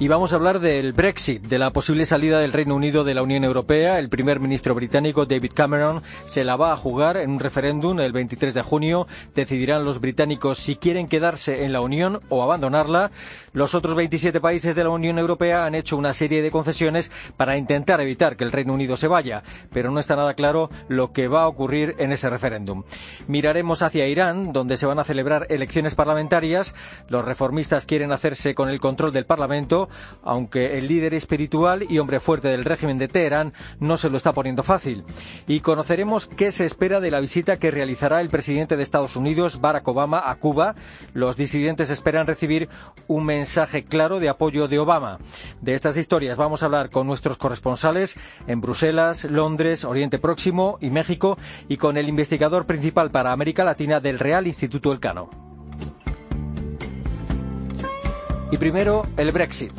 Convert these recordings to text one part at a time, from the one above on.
Y vamos a hablar del Brexit, de la posible salida del Reino Unido de la Unión Europea. El primer ministro británico David Cameron se la va a jugar en un referéndum el 23 de junio. Decidirán los británicos si quieren quedarse en la Unión o abandonarla. Los otros 27 países de la Unión Europea han hecho una serie de concesiones para intentar evitar que el Reino Unido se vaya, pero no está nada claro lo que va a ocurrir en ese referéndum. Miraremos hacia Irán, donde se van a celebrar elecciones parlamentarias. Los reformistas quieren hacerse con el control del Parlamento aunque el líder espiritual y hombre fuerte del régimen de Teherán no se lo está poniendo fácil. Y conoceremos qué se espera de la visita que realizará el presidente de Estados Unidos, Barack Obama, a Cuba. Los disidentes esperan recibir un mensaje claro de apoyo de Obama. De estas historias vamos a hablar con nuestros corresponsales en Bruselas, Londres, Oriente Próximo y México y con el investigador principal para América Latina del Real Instituto Elcano. Y primero, el Brexit.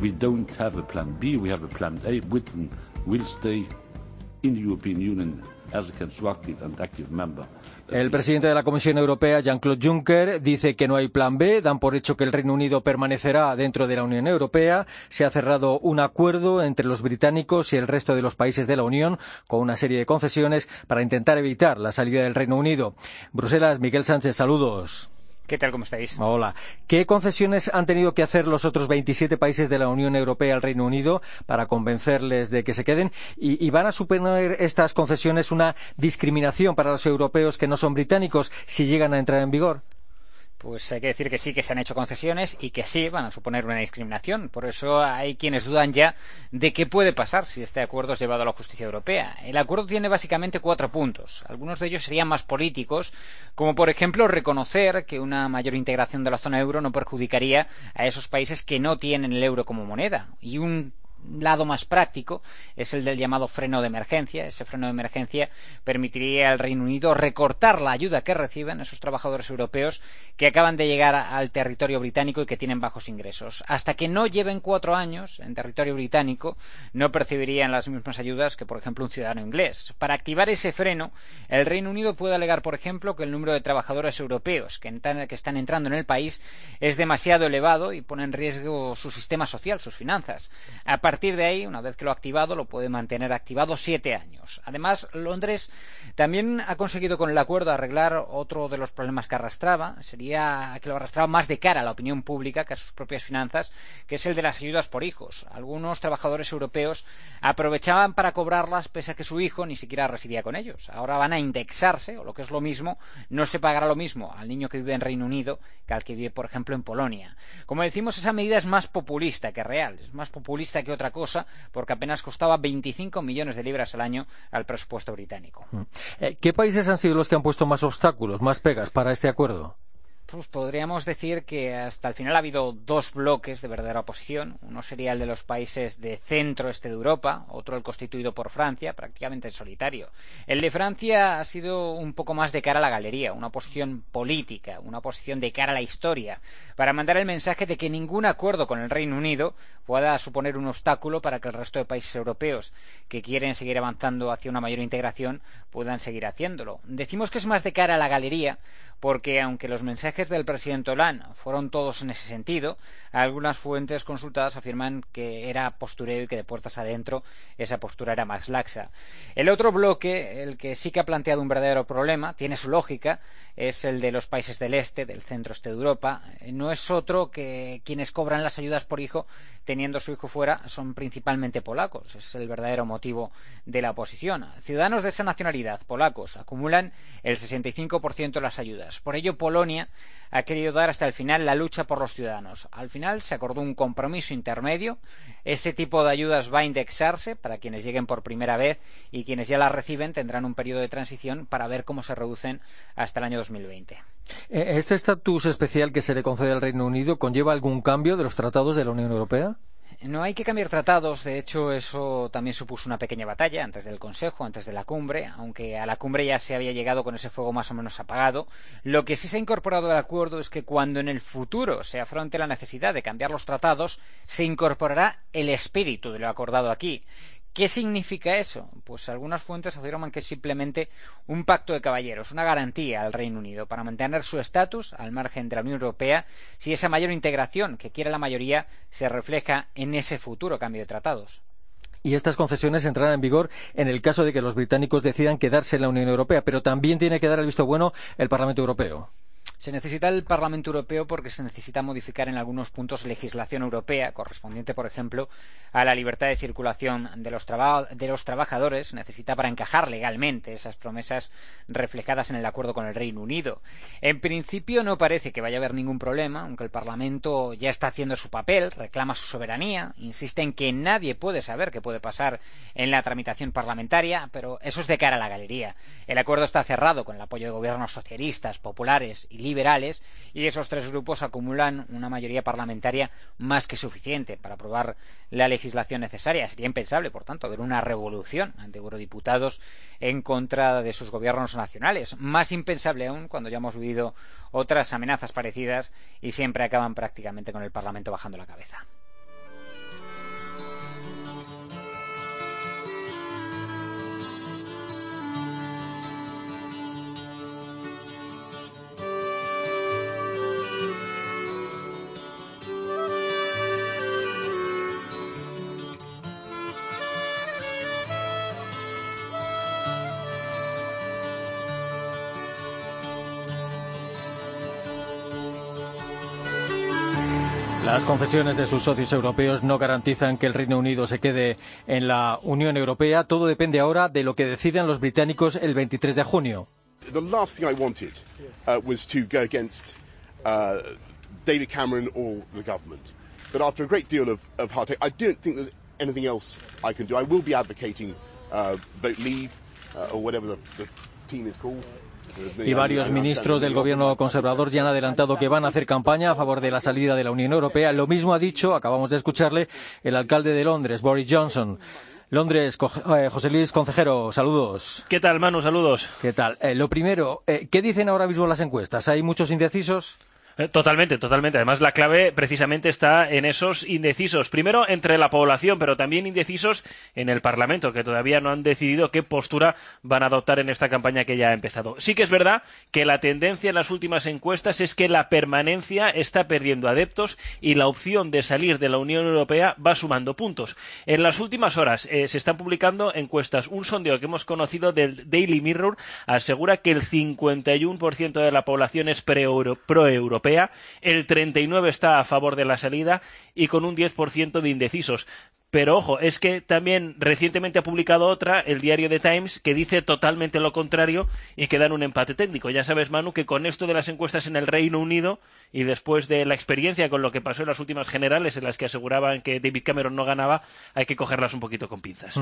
We don't have a plan B, we have a plan A. Britain will stay in the European Union as a constructive and active member. El presidente de la Comisión Europea, Jean-Claude Juncker, dice que no hay plan B, dan por hecho que el Reino Unido permanecerá dentro de la Unión Europea. Se ha cerrado un acuerdo entre los británicos y el resto de los países de la Unión con una serie de concesiones para intentar evitar la salida del Reino Unido. Bruselas, Miguel Sánchez, saludos. ¿Qué tal? ¿Cómo estáis? Hola. ¿Qué concesiones han tenido que hacer los otros 27 países de la Unión Europea al Reino Unido para convencerles de que se queden? ¿Y, y van a suponer estas concesiones una discriminación para los europeos que no son británicos si llegan a entrar en vigor? Pues hay que decir que sí que se han hecho concesiones y que sí van a suponer una discriminación. Por eso hay quienes dudan ya de qué puede pasar si este acuerdo es llevado a la justicia europea. El acuerdo tiene básicamente cuatro puntos. Algunos de ellos serían más políticos, como por ejemplo reconocer que una mayor integración de la zona euro no perjudicaría a esos países que no tienen el euro como moneda. Y un lado más práctico es el del llamado freno de emergencia. Ese freno de emergencia permitiría al Reino Unido recortar la ayuda que reciben esos trabajadores europeos que acaban de llegar al territorio británico y que tienen bajos ingresos. Hasta que no lleven cuatro años en territorio británico, no percibirían las mismas ayudas que, por ejemplo, un ciudadano inglés. Para activar ese freno, el Reino Unido puede alegar, por ejemplo, que el número de trabajadores europeos que, están entrando en el país es demasiado elevado y pone en riesgo su sistema social, sus finanzas. Partir de ahí, una vez que lo ha activado, lo puede mantener activado siete años. Además, Londres también ha conseguido con el acuerdo arreglar otro de los problemas que arrastraba. Sería que lo arrastraba más de cara a la opinión pública que a sus propias finanzas, que es el de las ayudas por hijos. Algunos trabajadores europeos aprovechaban para cobrarlas pese a que su hijo ni siquiera residía con ellos. Ahora van a indexarse, o lo que es lo mismo, no se pagará lo mismo al niño que vive en Reino Unido que al que vive, por ejemplo, en Polonia. Como decimos, esa medida es más populista que real. Es más populista que otra cosa porque apenas costaba 25 millones de libras al año al presupuesto británico. Eh, ¿Qué países han sido los que han puesto más obstáculos, más pegas para este acuerdo? Pues podríamos decir que hasta el final ha habido dos bloques de verdadera oposición. Uno sería el de los países de centro-este de Europa, otro el constituido por Francia, prácticamente en solitario. El de Francia ha sido un poco más de cara a la galería, una oposición política, una oposición de cara a la historia, para mandar el mensaje de que ningún acuerdo con el Reino Unido pueda suponer un obstáculo para que el resto de países europeos que quieren seguir avanzando hacia una mayor integración puedan seguir haciéndolo. Decimos que es más de cara a la galería porque aunque los mensajes del presidente Hollande fueron todos en ese sentido, algunas fuentes consultadas afirman que era postureo y que de puertas adentro esa postura era más laxa. El otro bloque, el que sí que ha planteado un verdadero problema, tiene su lógica, es el de los países del este, del centro-este de Europa. Es otro que quienes cobran las ayudas por hijo teniendo su hijo fuera son principalmente polacos. Es el verdadero motivo de la oposición. Ciudadanos de esa nacionalidad, polacos, acumulan el 65% de las ayudas. Por ello, Polonia ha querido dar hasta el final la lucha por los ciudadanos. Al final se acordó un compromiso intermedio. Ese tipo de ayudas va a indexarse para quienes lleguen por primera vez y quienes ya las reciben tendrán un periodo de transición para ver cómo se reducen hasta el año 2020. ¿Este estatus especial que se le concede al Reino Unido conlleva algún cambio de los tratados de la Unión Europea? No hay que cambiar tratados, de hecho eso también supuso una pequeña batalla antes del Consejo, antes de la cumbre, aunque a la cumbre ya se había llegado con ese fuego más o menos apagado. Lo que sí se ha incorporado al acuerdo es que cuando en el futuro se afronte la necesidad de cambiar los tratados, se incorporará el espíritu de lo acordado aquí, ¿Qué significa eso? Pues algunas fuentes afirman que es simplemente un pacto de caballeros, una garantía al Reino Unido para mantener su estatus al margen de la Unión Europea si esa mayor integración que quiere la mayoría se refleja en ese futuro cambio de tratados. Y estas concesiones entrarán en vigor en el caso de que los británicos decidan quedarse en la Unión Europea, pero también tiene que dar el visto bueno el Parlamento Europeo. Se necesita el Parlamento Europeo porque se necesita modificar en algunos puntos legislación europea, correspondiente, por ejemplo, a la libertad de circulación de los, de los trabajadores. Necesita para encajar legalmente esas promesas reflejadas en el acuerdo con el Reino Unido. En principio no parece que vaya a haber ningún problema, aunque el Parlamento ya está haciendo su papel, reclama su soberanía, insiste en que nadie puede saber qué puede pasar en la tramitación parlamentaria, pero eso es de cara a la galería. El acuerdo está cerrado con el apoyo de gobiernos socialistas, populares y liberales y esos tres grupos acumulan una mayoría parlamentaria más que suficiente para aprobar la legislación necesaria. Sería impensable, por tanto, ver una revolución ante eurodiputados en contra de sus gobiernos nacionales. Más impensable aún cuando ya hemos vivido otras amenazas parecidas y siempre acaban prácticamente con el Parlamento bajando la cabeza. Las concesiones de sus socios europeos no garantizan que el Reino Unido se quede en la Unión Europea. Todo depende ahora de lo que decidan los británicos el 23 de junio. David Cameron or the government. But after a great deal of, of hard take, I don't think there's anything else I can do. I will be advocating uh, vote leave uh, or whatever the, the team is called. Y varios ministros del gobierno conservador ya han adelantado que van a hacer campaña a favor de la salida de la Unión Europea. Lo mismo ha dicho, acabamos de escucharle, el alcalde de Londres, Boris Johnson. Londres, eh, José Luis Concejero, saludos. ¿Qué tal, Manu? Saludos. ¿Qué tal? Eh, lo primero, eh, ¿qué dicen ahora mismo las encuestas? ¿Hay muchos indecisos? Eh, totalmente, totalmente. Además, la clave precisamente está en esos indecisos. Primero, entre la población, pero también indecisos en el Parlamento, que todavía no han decidido qué postura van a adoptar en esta campaña que ya ha empezado. Sí que es verdad que la tendencia en las últimas encuestas es que la permanencia está perdiendo adeptos y la opción de salir de la Unión Europea va sumando puntos. En las últimas horas eh, se están publicando encuestas. Un sondeo que hemos conocido del Daily Mirror asegura que el 51% de la población es pro-europea el 39 está a favor de la salida y con un 10% de indecisos. Pero ojo, es que también recientemente ha publicado otra, el diario The Times, que dice totalmente lo contrario y que dan un empate técnico. Ya sabes, Manu, que con esto de las encuestas en el Reino Unido y después de la experiencia con lo que pasó en las últimas generales en las que aseguraban que David Cameron no ganaba, hay que cogerlas un poquito con pinzas.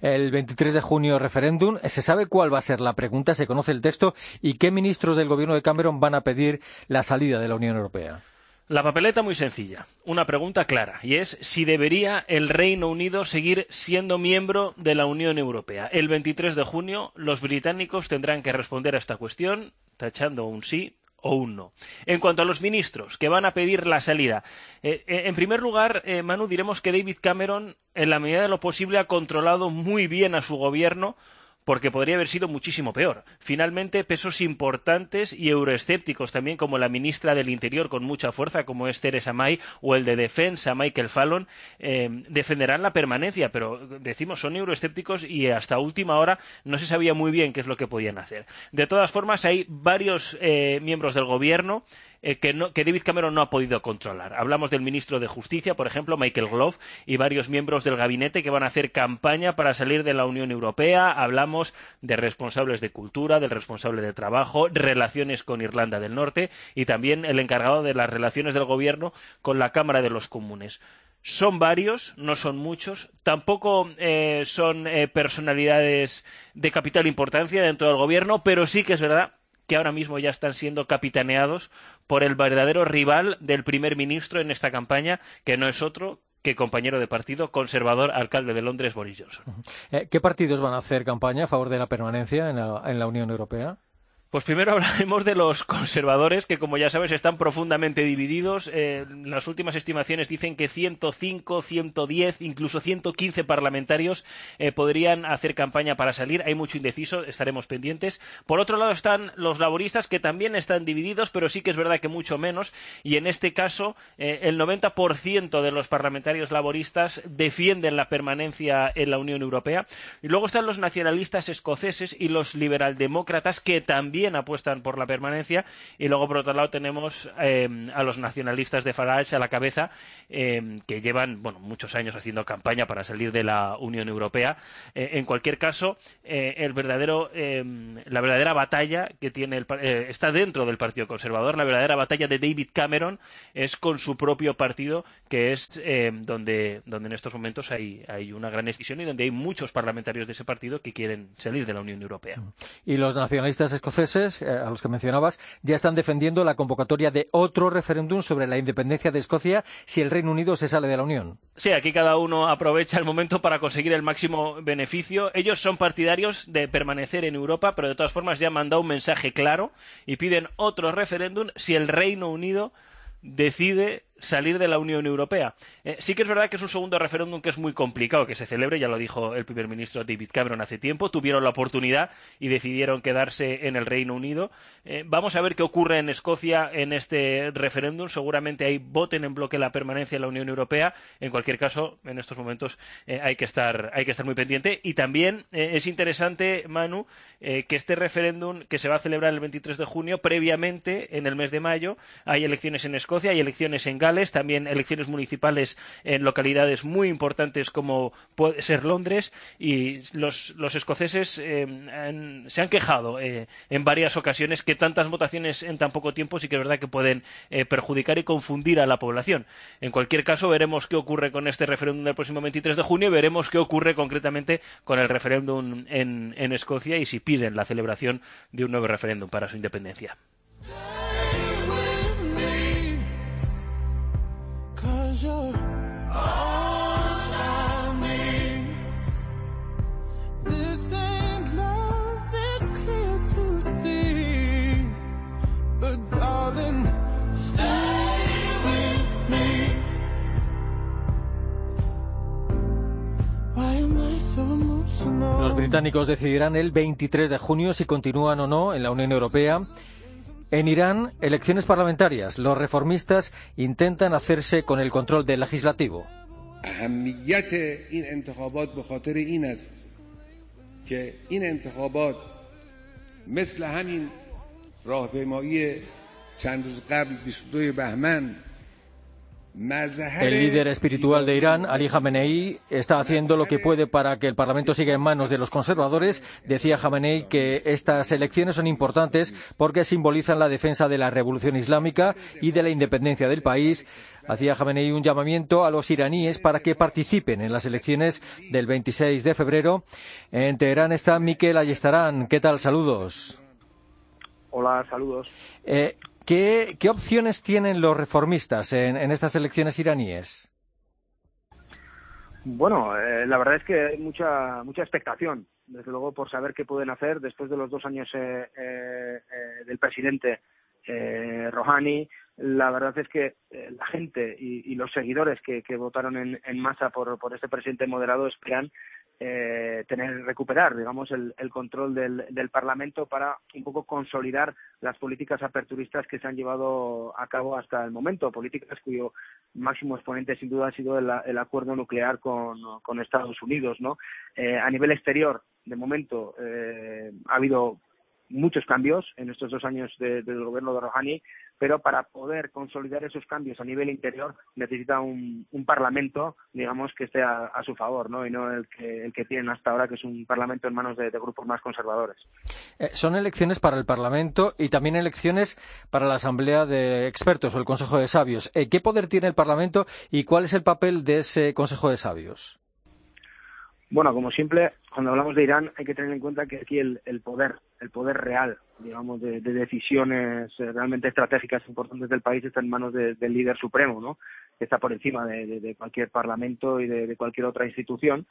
El 23 de junio referéndum, ¿se sabe cuál va a ser la pregunta? ¿Se conoce el texto? ¿Y qué ministros del gobierno de Cameron van a pedir la salida de la Unión Europea? La papeleta muy sencilla, una pregunta clara, y es si debería el Reino Unido seguir siendo miembro de la Unión Europea. El 23 de junio los británicos tendrán que responder a esta cuestión tachando un sí o un no. En cuanto a los ministros que van a pedir la salida, eh, eh, en primer lugar, eh, Manu, diremos que David Cameron, en la medida de lo posible, ha controlado muy bien a su gobierno porque podría haber sido muchísimo peor. Finalmente, pesos importantes y euroescépticos también, como la ministra del Interior con mucha fuerza, como es Theresa May, o el de Defensa, Michael Fallon, eh, defenderán la permanencia, pero decimos, son euroescépticos y hasta última hora no se sabía muy bien qué es lo que podían hacer. De todas formas, hay varios eh, miembros del gobierno eh, que, David Cameron no ha podido controlar. Hablamos del ministro de Justicia, por ejemplo, Michael Gove, y varios miembros del gabinete que van a hacer campaña para salir de la Unión Europea. Hablamos de responsables de cultura, del responsable de trabajo, relaciones con Irlanda del Norte y también el encargado de las relaciones del gobierno con la Cámara de los Comunes. Son varios, no son muchos, tampoco eh, son eh, personalidades de capital importancia dentro del gobierno, pero sí que es verdad que ahora mismo ya están siendo capitaneados por el verdadero rival del primer ministro en esta campaña, que no es otro que compañero de partido, conservador, alcalde de Londres, Boris Johnson. Eh, ¿Qué partidos van a hacer campaña a favor de la permanencia en la Unión Europea? Pues primero hablaremos de los conservadores, que como ya sabes están profundamente divididos. Eh, las últimas estimaciones dicen que 105, 110, incluso 115 parlamentarios eh, podrían hacer campaña para salir. Hay mucho indeciso, estaremos pendientes. Por otro lado están los laboristas, que también están divididos, pero sí que es verdad que mucho menos. Y en este caso, eh, el 90% de los parlamentarios laboristas defienden la permanencia en la Unión Europea. Y luego están los nacionalistas escoceses y los liberaldemócratas, que también apuestan por la permanencia. Y luego por otro lado tenemos eh, a los nacionalistas de Farage a la cabeza eh, que llevan bueno muchos años haciendo campaña para salir de la Unión Europea. Eh, en cualquier caso el verdadero la verdadera batalla que tiene el, está dentro del Partido Conservador. La verdadera batalla de David Cameron es con su propio partido que es donde donde en estos momentos hay hay una gran escisión y donde hay muchos parlamentarios de ese partido que quieren salir de la Unión Europea. Y los nacionalistas escoceses eh, a los que mencionabas, ya están defendiendo la convocatoria de otro referéndum sobre la independencia de Escocia si el Reino Unido se sale de la Unión. Sí, aquí cada uno aprovecha el momento para conseguir el máximo beneficio. Ellos son partidarios de permanecer en Europa, pero de todas formas ya han mandado un mensaje claro y piden otro referéndum si el Reino Unido decide salir de la Unión Europea. Eh, sí que es verdad que es un segundo referéndum que es muy complicado que se celebre, ya lo dijo el primer ministro David Cameron hace tiempo, tuvieron la oportunidad y decidieron quedarse en el Reino Unido. Eh, vamos a ver qué ocurre en Escocia en este referéndum, seguramente ahí voten en bloque la permanencia en la Unión Europea. En cualquier caso, en estos momentos eh, hay, que estar, hay que estar muy pendiente y también es interesante, Manu, que este referéndum que se va a celebrar el 23 de junio, previamente, en el mes de mayo, hay elecciones en Escocia, hay elecciones en Gales, también elecciones municipales en localidades muy importantes como puede ser Londres y los, escoceses eh, se han quejado eh, en varias ocasiones que tantas votaciones en tan poco tiempo sí que es verdad que pueden eh, perjudicar y confundir a la población. En cualquier caso, veremos qué ocurre con este referéndum del próximo 23 de junio y veremos qué ocurre concretamente con el referéndum en, en Escocia y si piden la celebración de un nuevo referéndum para su independencia. Los británicos decidirán el 23 de junio si continúan o no en la Unión Europea. En Irán, elecciones parlamentarias. Los reformistas intentan hacerse con el control del legislativo. El líder espiritual de Irán, Ali Khamenei, está haciendo lo que puede para que el Parlamento siga en manos de los conservadores. Decía Khamenei que estas elecciones son importantes porque simbolizan la defensa de la revolución islámica y de la independencia del país. Hacía Khamenei un llamamiento a los iraníes para que participen en las elecciones del 26 de febrero. En Teherán está Miquel Ayestarán. ¿Qué tal? Saludos. Hola, saludos. Eh, ¿Qué, opciones tienen los reformistas en, estas elecciones iraníes? Bueno, eh, la verdad es que hay mucha mucha expectación, desde luego, por saber qué pueden hacer después de los dos años eh, eh, del presidente Rouhani. La verdad es que la gente y, los seguidores que, votaron en, en masa por, por este presidente moderado esperan eh, tener recuperar digamos el, control del, del, Parlamento para un poco consolidar las políticas aperturistas que se han llevado a cabo hasta el momento políticas cuyo máximo exponente sin duda ha sido el, acuerdo nuclear con, Estados Unidos no eh, a nivel exterior de momento eh, ha habido muchos cambios en estos dos años del gobierno de Rouhani, pero para poder consolidar esos cambios a nivel interior necesita un, parlamento, digamos, que esté a, su favor, ¿no? Y no el que, el que tienen hasta ahora, que es un parlamento en manos de, grupos más conservadores. Eh, son elecciones para el parlamento y también elecciones para la Asamblea de Expertos o el Consejo de Sabios. Eh, ¿Qué poder tiene el parlamento y cuál es el papel de ese Consejo de Sabios? Bueno, como siempre, cuando hablamos de Irán hay que tener en cuenta que aquí el, poder, el poder real, digamos, de, decisiones eh, realmente estratégicas importantes del país está en manos del líder supremo, ¿no? Está por encima de, cualquier parlamento y de, cualquier otra institución.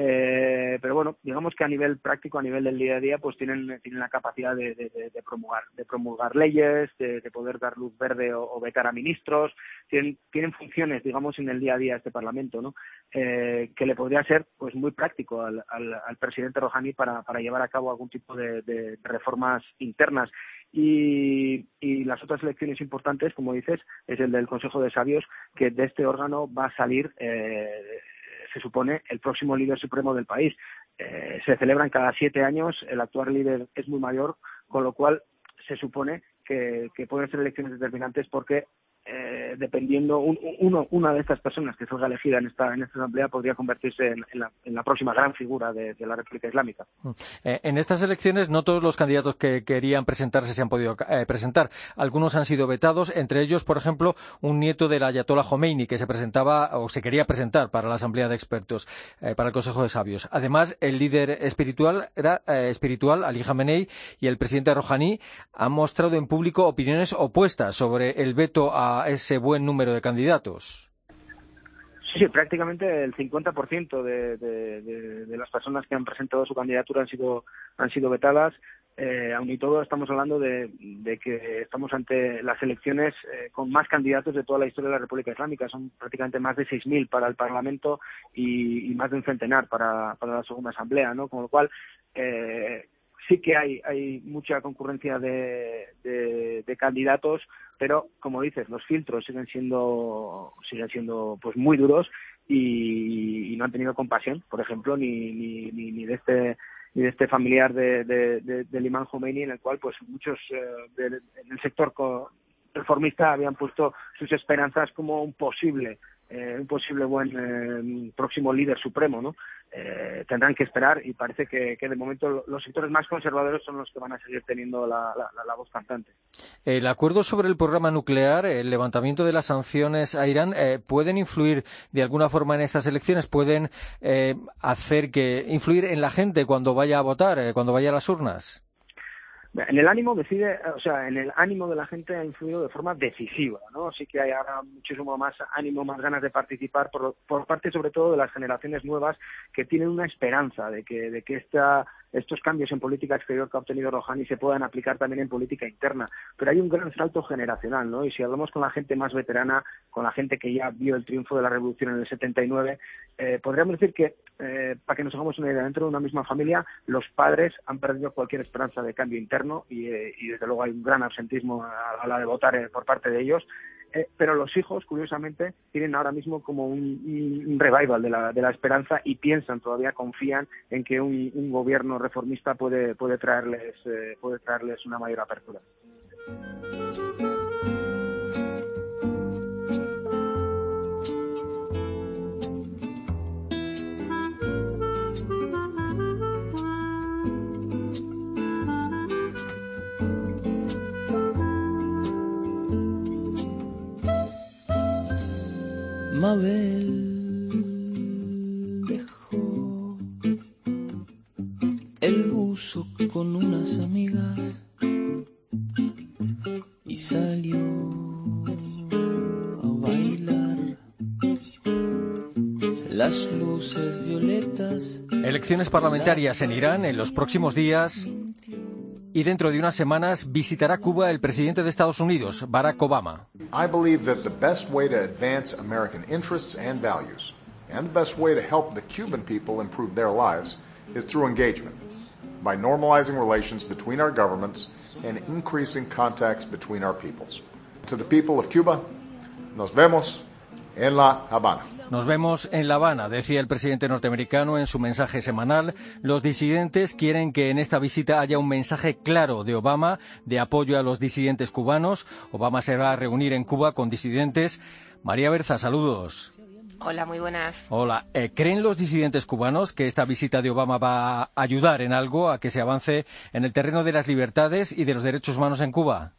Eh, pero bueno, digamos que a nivel práctico, a nivel del día a día, pues tienen, tienen la capacidad de, de, promulgar, de promulgar leyes, de, poder dar luz verde o, vetar a ministros, tienen, tienen funciones, digamos, en el día a día este Parlamento, ¿no? Eh, que le podría ser, pues, muy práctico al, al, presidente Rouhani para, para llevar a cabo algún tipo de, reformas internas. Y, y, las otras elecciones importantes, como dices, es el del Consejo de Sabios, que de este órgano va a salir eh, se supone, el próximo líder supremo del país. Eh, se celebran cada siete años, el actual líder es muy mayor, con lo cual se supone que, que pueden ser elecciones determinantes porque eh, dependiendo uno, una de estas personas que salga elegida en esta en esta asamblea podría convertirse en, la, próxima gran figura de, la República Islámica. Mm. Eh, en estas elecciones no todos los candidatos que querían presentarse se han podido eh, presentar. Algunos han sido vetados, entre ellos, por ejemplo, un nieto del Ayatollah Khomeini que se presentaba o se quería presentar para la asamblea de expertos, para el Consejo de Sabios. Además, el líder espiritual era espiritual Ali Khamenei y el presidente Rouhani han mostrado en público opiniones opuestas sobre el veto a ese buen número de candidatos. Sí, prácticamente el 50% de, de, las personas que han presentado su candidatura han sido, han sido vetadas. Eh, aun y todo, estamos hablando de, que estamos ante las elecciones eh, con más candidatos de toda la historia de la República Islámica. Son prácticamente más de 6.000 para el Parlamento y, más de un centenar para, la segunda asamblea, ¿no? Con lo cual, eh, sí que hay, hay mucha concurrencia de, de, candidatos, pero como dices, los filtros siguen siendo, siguen siendo pues muy duros y, no han tenido compasión, por ejemplo, ni, ni, ni, de este ni de este familiar de, de, del imán Khomeini en el cual pues muchos eh, del, en el sector reformista habían puesto sus esperanzas como un posible eh, un posible buen eh, próximo líder supremo, ¿no? Eh, tendrán que esperar y parece que, de momento los sectores más conservadores son los que van a seguir teniendo la, voz cantante. El acuerdo sobre el programa nuclear, el levantamiento de las sanciones a Irán, ¿pueden influir de alguna forma en estas elecciones? ¿Pueden hacer que influir en la gente cuando vaya a votar, cuando vaya a las urnas? En el ánimo decide, o sea, en el ánimo de la gente ha influido de forma decisiva, ¿no? Sí que hay ahora muchísimo más ánimo, más ganas de participar por, por parte sobre todo de las generaciones nuevas que tienen una esperanza de que, de que esta estos cambios en política exterior que ha obtenido Rouhani se puedan aplicar también en política interna. Pero hay un gran salto generacional, ¿no? Y si hablamos con la gente más veterana, con la gente que ya vio el triunfo de la revolución en el 79, eh, podríamos decir que, eh, para que nos hagamos una idea, dentro de una misma familia, los padres han perdido cualquier esperanza de cambio interno y, eh, desde luego hay un gran absentismo a la hora de votar por parte de ellos. Eh, pero los hijos, curiosamente, tienen ahora mismo como un, revival de la, de la, esperanza y piensan, todavía confían en que un, gobierno reformista puede, puede, traerles, eh, puede traerles una mayor apertura. Mabel dejó el buzo con unas amigas y salió a bailar las luces violetas. Elecciones parlamentarias en Irán en los próximos días y dentro de unas semanas visitará Cuba el presidente de Estados Unidos, Barack Obama. I believe that the best way to advance American interests and values and the best way to help the Cuban people improve their lives is through engagement by normalizing relations between our governments and increasing contacts between our peoples. To the people of Cuba, nos vemos en La Habana. Nos vemos en La Habana, decía el presidente norteamericano en su mensaje semanal. Los disidentes quieren que en esta visita haya un mensaje claro de Obama de apoyo a los disidentes cubanos. Obama se va a reunir en Cuba con disidentes. María Berza, saludos. Hola, muy buenas. Hola. Eh, ¿Creen los disidentes cubanos que esta visita de Obama va a ayudar en algo a que se avance en el terreno de las libertades y de los derechos humanos en Cuba?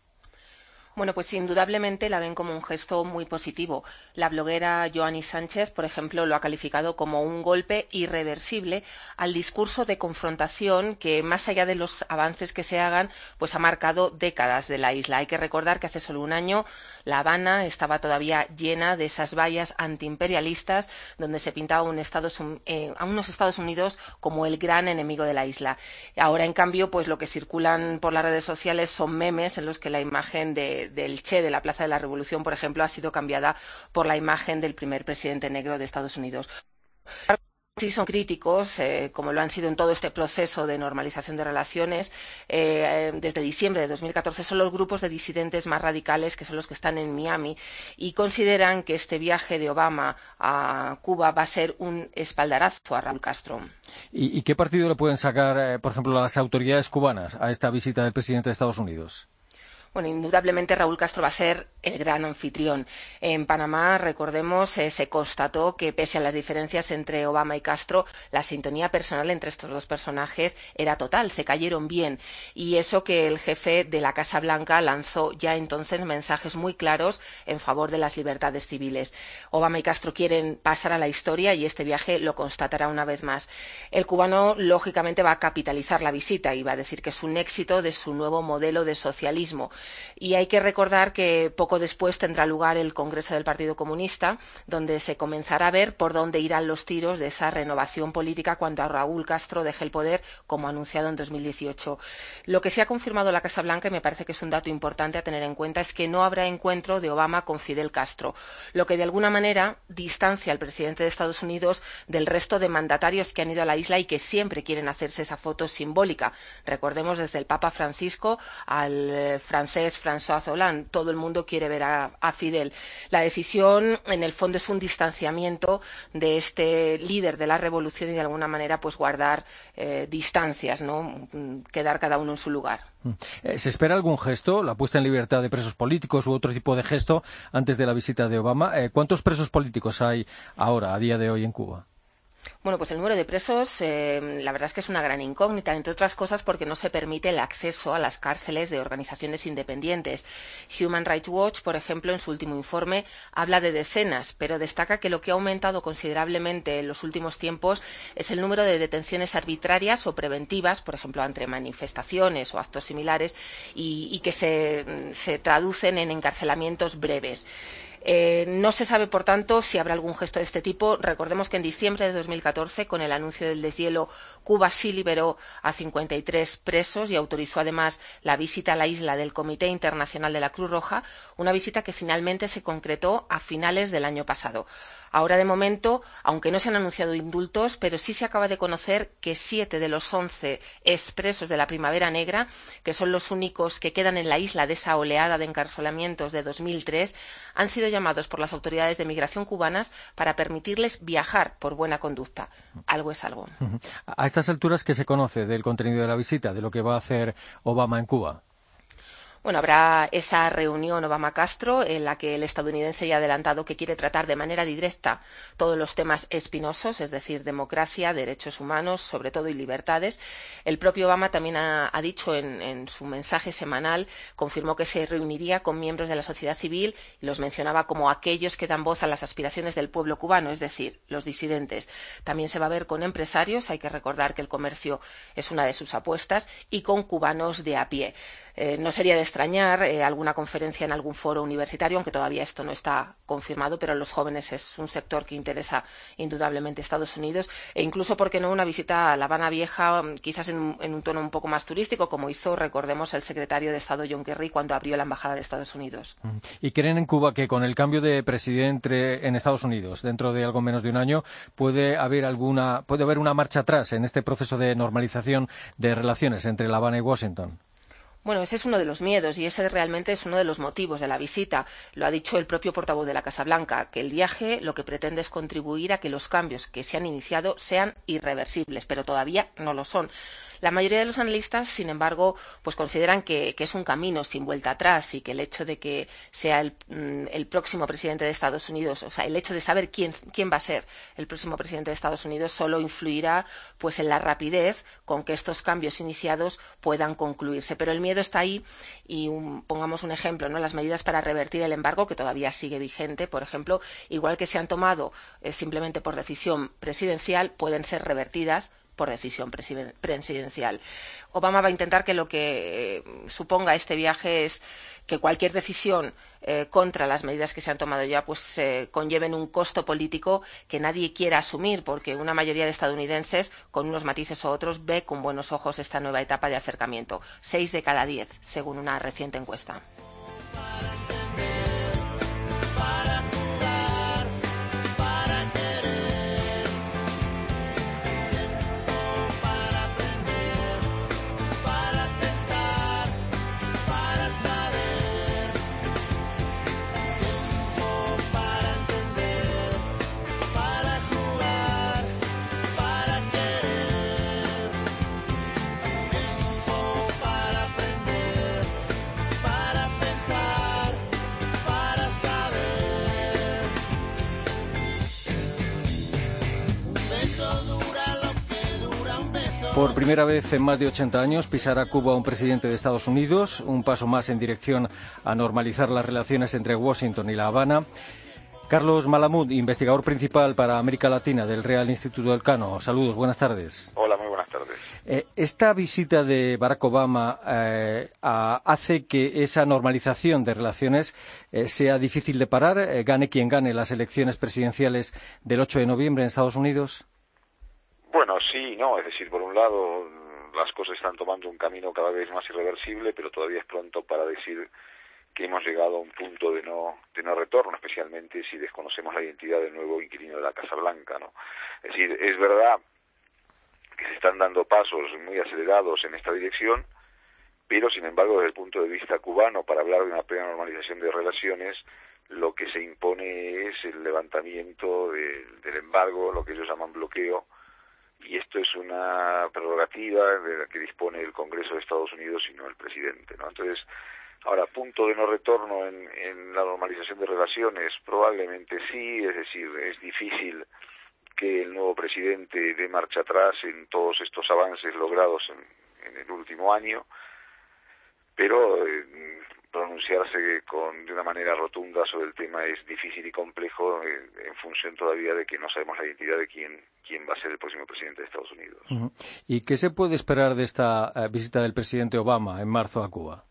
Bueno, pues indudablemente la ven como un gesto muy positivo. La bloguera Joanny Sánchez, por ejemplo, lo ha calificado como un golpe irreversible al discurso de confrontación que, más allá de los avances que se hagan, pues ha marcado décadas de la isla. Hay que recordar que hace solo un año La Habana estaba todavía llena de esas vallas antiimperialistas donde se pintaba un Estados, eh, a unos Estados Unidos como el gran enemigo de la isla. Ahora, en cambio, pues lo que circulan por las redes sociales son memes en los que la imagen de del Che de la Plaza de la Revolución, por ejemplo, ha sido cambiada por la imagen del primer presidente negro de Estados Unidos. Sí son críticos, eh, como lo han sido en todo este proceso de normalización de relaciones. Eh, desde diciembre de 2014 son los grupos de disidentes más radicales, que son los que están en Miami, y consideran que este viaje de Obama a Cuba va a ser un espaldarazo a Raúl Castro. ¿Y, qué partido le pueden sacar, eh, por ejemplo, las autoridades cubanas a esta visita del presidente de Estados Unidos? Bueno, indudablemente Raúl Castro va a ser el gran anfitrión. En Panamá, recordemos, eh, se constató que pese a las diferencias entre Obama y Castro, la sintonía personal entre estos dos personajes era total, se cayeron bien. Y eso que el jefe de la Casa Blanca lanzó ya entonces mensajes muy claros en favor de las libertades civiles. Obama y Castro quieren pasar a la historia y este viaje lo constatará una vez más. El cubano, lógicamente, va a capitalizar la visita y va a decir que es un éxito de su nuevo modelo de socialismo. Y hay que recordar que poco después tendrá lugar el Congreso del Partido Comunista, donde se comenzará a ver por dónde irán los tiros de esa renovación política cuando Raúl Castro deje el poder, como anunciado en 2018. Lo que se ha confirmado la Casa Blanca, y me parece que es un dato importante a tener en cuenta, es que no habrá encuentro de Obama con Fidel Castro, lo que de alguna manera distancia al presidente de Estados Unidos del resto de mandatarios que han ido a la isla y que siempre quieren hacerse esa foto simbólica. Recordemos desde el Papa Francisco al eh, francés François Hollande. Todo el mundo quiere ver a, Fidel. La decisión, en el fondo, es un distanciamiento de este líder de la revolución y, de alguna manera, pues guardar eh, distancias, ¿no? Quedar cada uno en su lugar. Mm. Eh, ¿Se espera algún gesto, la puesta en libertad de presos políticos u otro tipo de gesto antes de la visita de Obama? Eh, ¿Cuántos presos políticos hay ahora, a día de hoy, en Cuba? Bueno, pues el número de presos, eh, la verdad es que es una gran incógnita, entre otras cosas porque no se permite el acceso a las cárceles de organizaciones independientes. Human Rights Watch, por ejemplo, en su último informe habla de decenas, pero destaca que lo que ha aumentado considerablemente en los últimos tiempos es el número de detenciones arbitrarias o preventivas, por ejemplo, entre manifestaciones o actos similares, y, que se, se traducen en encarcelamientos breves. Eh, no se sabe, por tanto, si habrá algún gesto de este tipo. Recordemos que en diciembre de 2014, con el anuncio del deshielo, Cuba sí liberó a 53 presos y autorizó además la visita a la isla del Comité Internacional de la Cruz Roja, una visita que finalmente se concretó a finales del año pasado. Ahora, de momento, aunque no se han anunciado indultos, pero sí se acaba de conocer que siete de los once expresos de la Primavera Negra, que son los únicos que quedan en la isla de esa oleada de encarcelamientos de 2003, han sido llamados por las autoridades de migración cubanas para permitirles viajar por buena conducta. Algo es algo. A estas alturas, ¿qué se conoce del contenido de la visita, de lo que va a hacer Obama en Cuba? Bueno, habrá esa reunión Obama-Castro en la que el estadounidense ya ha adelantado que quiere tratar de manera directa todos los temas espinosos, es decir, democracia, derechos humanos, sobre todo y libertades. El propio Obama también ha, dicho en, en, su mensaje semanal, confirmó que se reuniría con miembros de la sociedad civil y los mencionaba como aquellos que dan voz a las aspiraciones del pueblo cubano, es decir, los disidentes. También se va a ver con empresarios, hay que recordar que el comercio es una de sus apuestas, y con cubanos de a pie. Eh, no sería de extrañar eh, alguna conferencia en algún foro universitario, aunque todavía esto no está confirmado, pero los jóvenes es un sector que interesa indudablemente Estados Unidos, e incluso, ¿por qué no?, una visita a La Habana Vieja, quizás en, en un tono un poco más turístico, como hizo, recordemos, el secretario de Estado John Kerry cuando abrió la Embajada de Estados Unidos. ¿Y creen en Cuba que con el cambio de presidente en Estados Unidos, dentro de algo menos de un año, puede haber alguna, puede haber una marcha atrás en este proceso de normalización de relaciones entre La Habana y Washington? Bueno, ese es uno de los miedos y ese realmente es uno de los motivos de la visita. Lo ha dicho el propio portavoz de la Casa Blanca, que el viaje lo que pretende es contribuir a que los cambios que se han iniciado sean irreversibles, pero todavía no lo son. La mayoría de los analistas, sin embargo, pues consideran que, es un camino sin vuelta atrás y que el hecho de que sea el, mm, el, próximo presidente de Estados Unidos, o sea, el hecho de saber quién, quién va a ser el próximo presidente de Estados Unidos solo influirá pues en la rapidez con que estos cambios iniciados puedan concluirse. Pero el miedo está ahí y pongamos un ejemplo, ¿no? Las medidas para revertir el embargo, que todavía sigue vigente, por ejemplo, igual que se han tomado eh, simplemente por decisión presidencial, pueden ser revertidas por decisión presidencial. Obama va a intentar que lo que eh, suponga este viaje es que cualquier decisión eh, contra las medidas que se han tomado ya pues eh, conlleven un costo político que nadie quiera asumir porque una mayoría de estadounidenses con unos matices u otros ve con buenos ojos esta nueva etapa de acercamiento seis de cada diez según una reciente encuesta. Por primera vez en más de 80 años pisará Cuba un presidente de Estados Unidos, un paso más en dirección a normalizar las relaciones entre Washington y La Habana. Carlos Malamud, investigador principal para América Latina del Real Instituto del Cano. Saludos, buenas tardes. Hola, muy buenas tardes. Eh, esta visita de Barack Obama eh, hace que esa normalización de relaciones eh, sea difícil de parar, gane quien gane las elecciones presidenciales del 8 de noviembre en Estados Unidos. Bueno, sí, no, es decir, por un lado las cosas están tomando un camino cada vez más irreversible, pero todavía es pronto para decir que hemos llegado a un punto de no, de no retorno, especialmente si desconocemos la identidad del nuevo inquilino de la Casa Blanca, ¿no? Es decir, es verdad que se están dando pasos muy acelerados en esta dirección, pero sin embargo desde el punto de vista cubano, para hablar de una plena normalización de relaciones, lo que se impone es el levantamiento del embargo, lo que ellos llaman bloqueo, y esto es una prerrogativa de la que dispone el Congreso de Estados Unidos y no el presidente, ¿no? Entonces, ahora, punto de no retorno en, en la normalización de relaciones, probablemente sí, es decir, es difícil que el nuevo presidente dé marcha atrás en todos estos avances logrados en, en el último año, pero eh, pronunciarse con, de una manera rotunda sobre el tema es difícil y complejo eh, en, función todavía de que no sabemos la identidad de quién, quién va a ser el próximo presidente de Estados Unidos. ¿Y qué se puede esperar de esta eh, visita del presidente Obama en marzo a Cuba?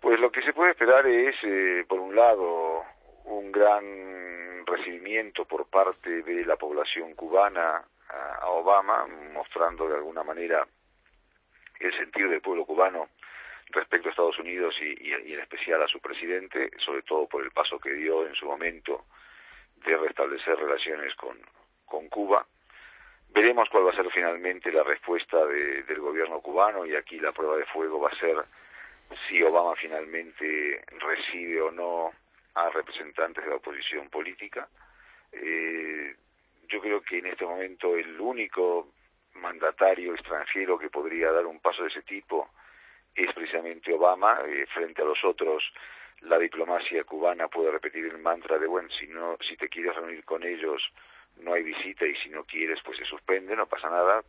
Pues lo que se puede esperar es, eh, por un lado, un gran recibimiento por parte de la población cubana a Obama, mostrando de alguna manera el sentido del pueblo cubano respecto a Estados Unidos y, en especial a su presidente, sobre todo por el paso que dio en su momento de restablecer relaciones con, Cuba. Veremos cuál va a ser finalmente la respuesta del gobierno cubano y aquí la prueba de fuego va a ser si Obama finalmente recibe o no a representantes de la oposición política. Eh, yo creo que en este momento el único mandatario extranjero que podría dar un paso de ese tipo es precisamente Obama, eh, frente a los otros la diplomacia cubana puede repetir el mantra de, bueno, si, no, si te quieres reunir con ellos no hay visita y si no quieres pues se suspende, no pasa nada,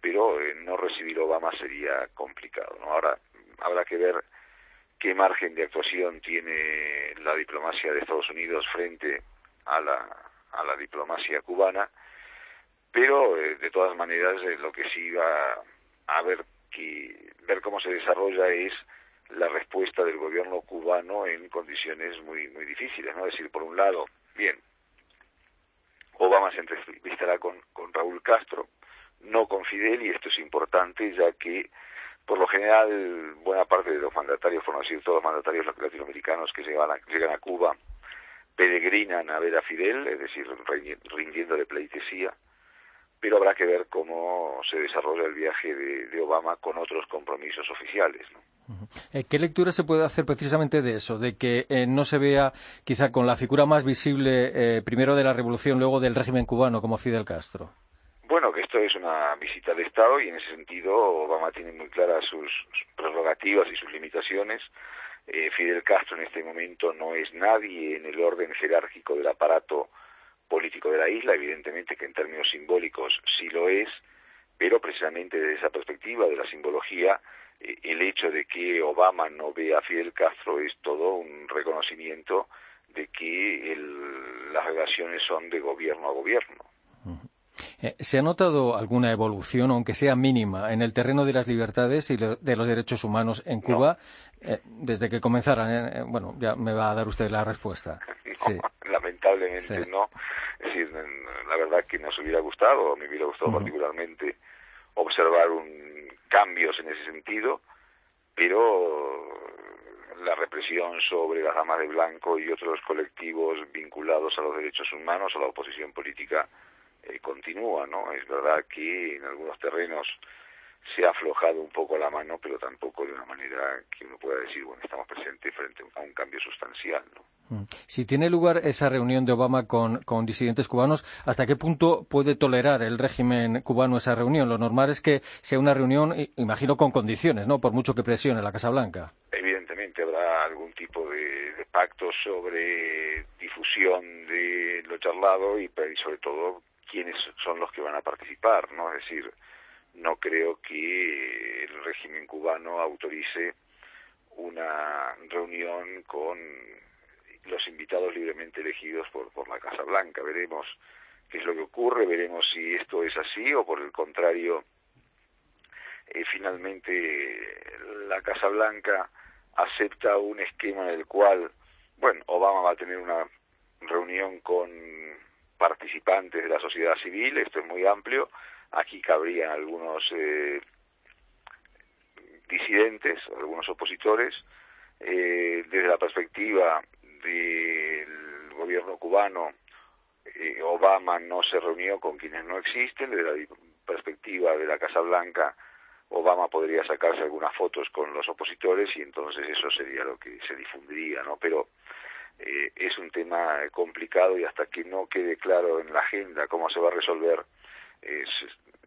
pero eh, no recibir Obama sería complicado. ¿no? Ahora habrá que ver qué margen de actuación tiene la diplomacia de Estados Unidos frente a la, a la diplomacia cubana, pero eh, de todas maneras lo que sí va a haber que ver cómo se desarrolla es la respuesta del gobierno cubano en condiciones muy muy difíciles, ¿no? Es decir, por un lado, bien, Obama se entrevistará con, con Raúl Castro, no con Fidel, y esto es importante ya que por lo general buena parte de los mandatarios, por no decir todos los mandatarios latinoamericanos que llegan a, llegan a Cuba, peregrinan a ver a Fidel, es decir, rindiendo de pleitesía pero habrá que ver cómo se desarrolla el viaje de, Obama con otros compromisos oficiales. Eh, ¿Qué lectura se puede hacer precisamente de eso? De que eh, no se vea quizá con la figura más visible eh, primero de la revolución, luego del régimen cubano como Fidel Castro. Bueno, que esto es una visita de Estado y en ese sentido Obama tiene muy claras sus prerrogativas y sus limitaciones. Fidel Castro en este momento no es nadie en el orden jerárquico del aparato político de la isla, evidentemente que en términos simbólicos sí lo es, pero precisamente desde esa perspectiva de la simbología eh, el hecho de que Obama no vea a Fidel Castro es todo un reconocimiento de que el, las relaciones son de gobierno a gobierno. Eh, ¿Se ha notado alguna evolución, aunque sea mínima, en el terreno de las libertades y de los derechos humanos en Cuba eh, desde que comenzaran? Eh, bueno, ya me va a dar usted la respuesta. sí. Lamentablemente no. Es decir, la verdad que nos hubiera gustado, me hubiera gustado particularmente observar un, cambios en ese sentido, pero la represión sobre las damas de blanco y otros colectivos vinculados a los derechos humanos, a la oposición política, eh, continúa, ¿no? Es verdad que en algunos terrenos se ha aflojado un poco la mano, pero tampoco de una manera que uno pueda decir, bueno, estamos presentes frente a un cambio sustancial, ¿no? Mm. Si tiene lugar esa reunión de Obama con, con, disidentes cubanos, ¿hasta qué punto puede tolerar el régimen cubano esa reunión? Lo normal es que sea una reunión, imagino, con condiciones, ¿no? Por mucho que presione la Casa Blanca. Evidentemente habrá algún tipo de, de pacto sobre difusión de lo charlado y, y sobre todo quiénes son los que van a participar, ¿no? Es decir, no creo que el régimen cubano autorice una reunión con los invitados libremente elegidos por, por la Casa Blanca. Veremos qué es lo que ocurre, veremos si esto es así o por el contrario, eh, finalmente la Casa Blanca acepta un esquema en el cual, bueno, Obama va a tener una reunión con participantes de la sociedad civil, esto es muy amplio, aquí cabrían algunos eh, disidentes, algunos opositores, eh, desde la perspectiva del gobierno cubano, eh, Obama no se reunió con quienes no existen, desde la perspectiva de la Casa Blanca, Obama podría sacarse algunas fotos con los opositores y entonces eso sería lo que se difundiría, ¿no? Pero eh, es un tema complicado y hasta que no quede claro en la agenda cómo se va a resolver, es,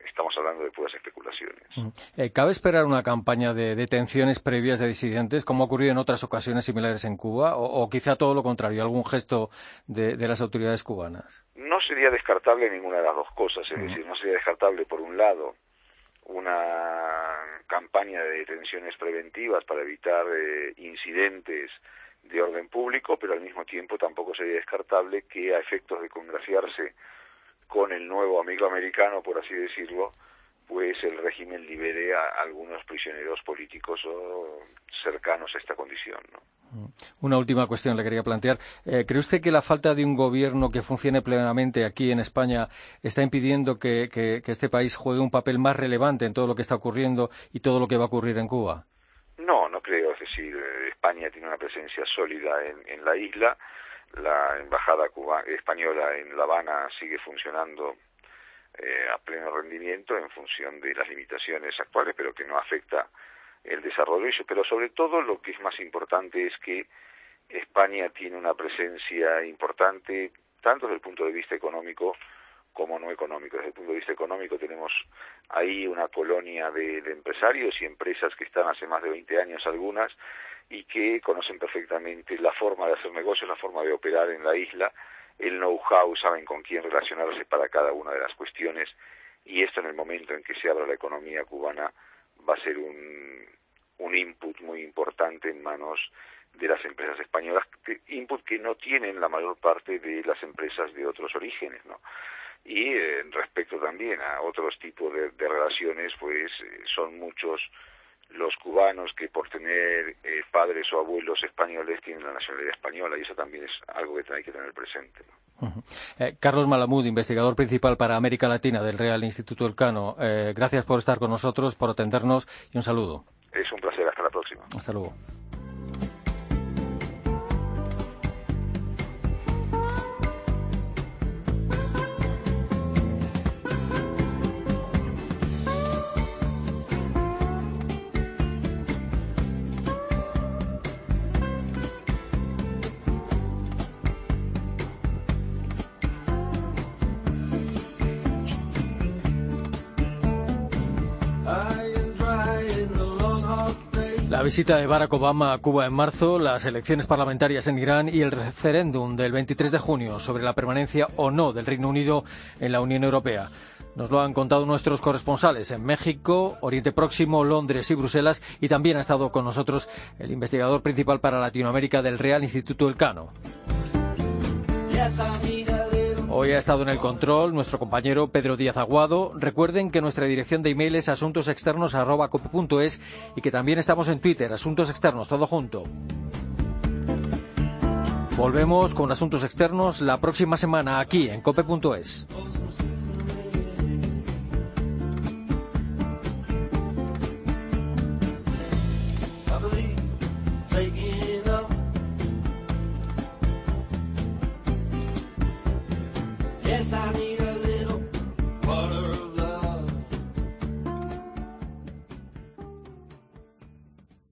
estamos hablando de puras especulaciones. Mm. Eh, ¿Cabe esperar una campaña de detenciones previas de disidentes, como ha ocurrido en otras ocasiones similares en Cuba, o, quizá todo lo contrario, algún gesto de, las autoridades cubanas? No sería descartable ninguna de las dos cosas, es decir, no sería descartable, por un lado, una campaña de detenciones preventivas para evitar eh, incidentes de orden público, pero al mismo tiempo tampoco sería descartable que a efectos de congraciarse con el nuevo amigo americano, por así decirlo, pues el régimen libere a algunos prisioneros políticos o cercanos a esta condición. ¿no? Mm. Una última cuestión le quería plantear. Eh, ¿Cree usted que la falta de un gobierno que funcione plenamente aquí en España está impidiendo que, este país juegue un papel más relevante en todo lo que está ocurriendo y todo lo que va a ocurrir en Cuba? No, no creo. Es decir, España tiene una presencia sólida en, en la isla. La embajada española en La Habana sigue funcionando eh, a pleno rendimiento en función de las limitaciones actuales, pero que no afecta el desarrollo. Pero sobre todo lo que es más importante es que España tiene una presencia importante tanto desde el punto de vista económico como no económico. Desde el punto de vista económico tenemos ahí una colonia de, empresarios y empresas que están hace más de 20 años algunas y que conocen perfectamente la forma de hacer negocios, la forma de operar en la isla, el know-how, saben con quién relacionarse para cada una de las cuestiones y esto en el momento en que se abra la economía cubana va a ser un, un input muy importante en manos de las empresas españolas, input que no tienen la mayor parte de las empresas de otros orígenes, ¿no? Y eh, respecto también a otros tipos de, de relaciones, pues eh, son muchos los cubanos que por tener eh, padres o abuelos españoles tienen la nacionalidad española y eso también es algo que hay que tener presente. eh, Carlos Malamud, investigador principal para América Latina del Real Instituto Elcano, eh, gracias por estar con nosotros, por atendernos y un saludo. Es un placer, hasta la próxima. Hasta luego. La visita de Barack Obama a Cuba en marzo, las elecciones parlamentarias en Irán y el referéndum del 23 de junio sobre la permanencia o no del Reino Unido en la Unión Europea. Nos lo han contado nuestros corresponsales en México, Oriente Próximo, Londres y Bruselas y también ha estado con nosotros el investigador principal para Latinoamérica del Real Instituto Elcano. Hoy ha estado en el control nuestro compañero Pedro Díaz Aguado. Recuerden que nuestra dirección de email es asuntosexternos.cope.es y que también estamos en Twitter, Asuntos Externos, todo junto. Volvemos con Asuntos Externos la próxima semana aquí en cope.es. Yes, I need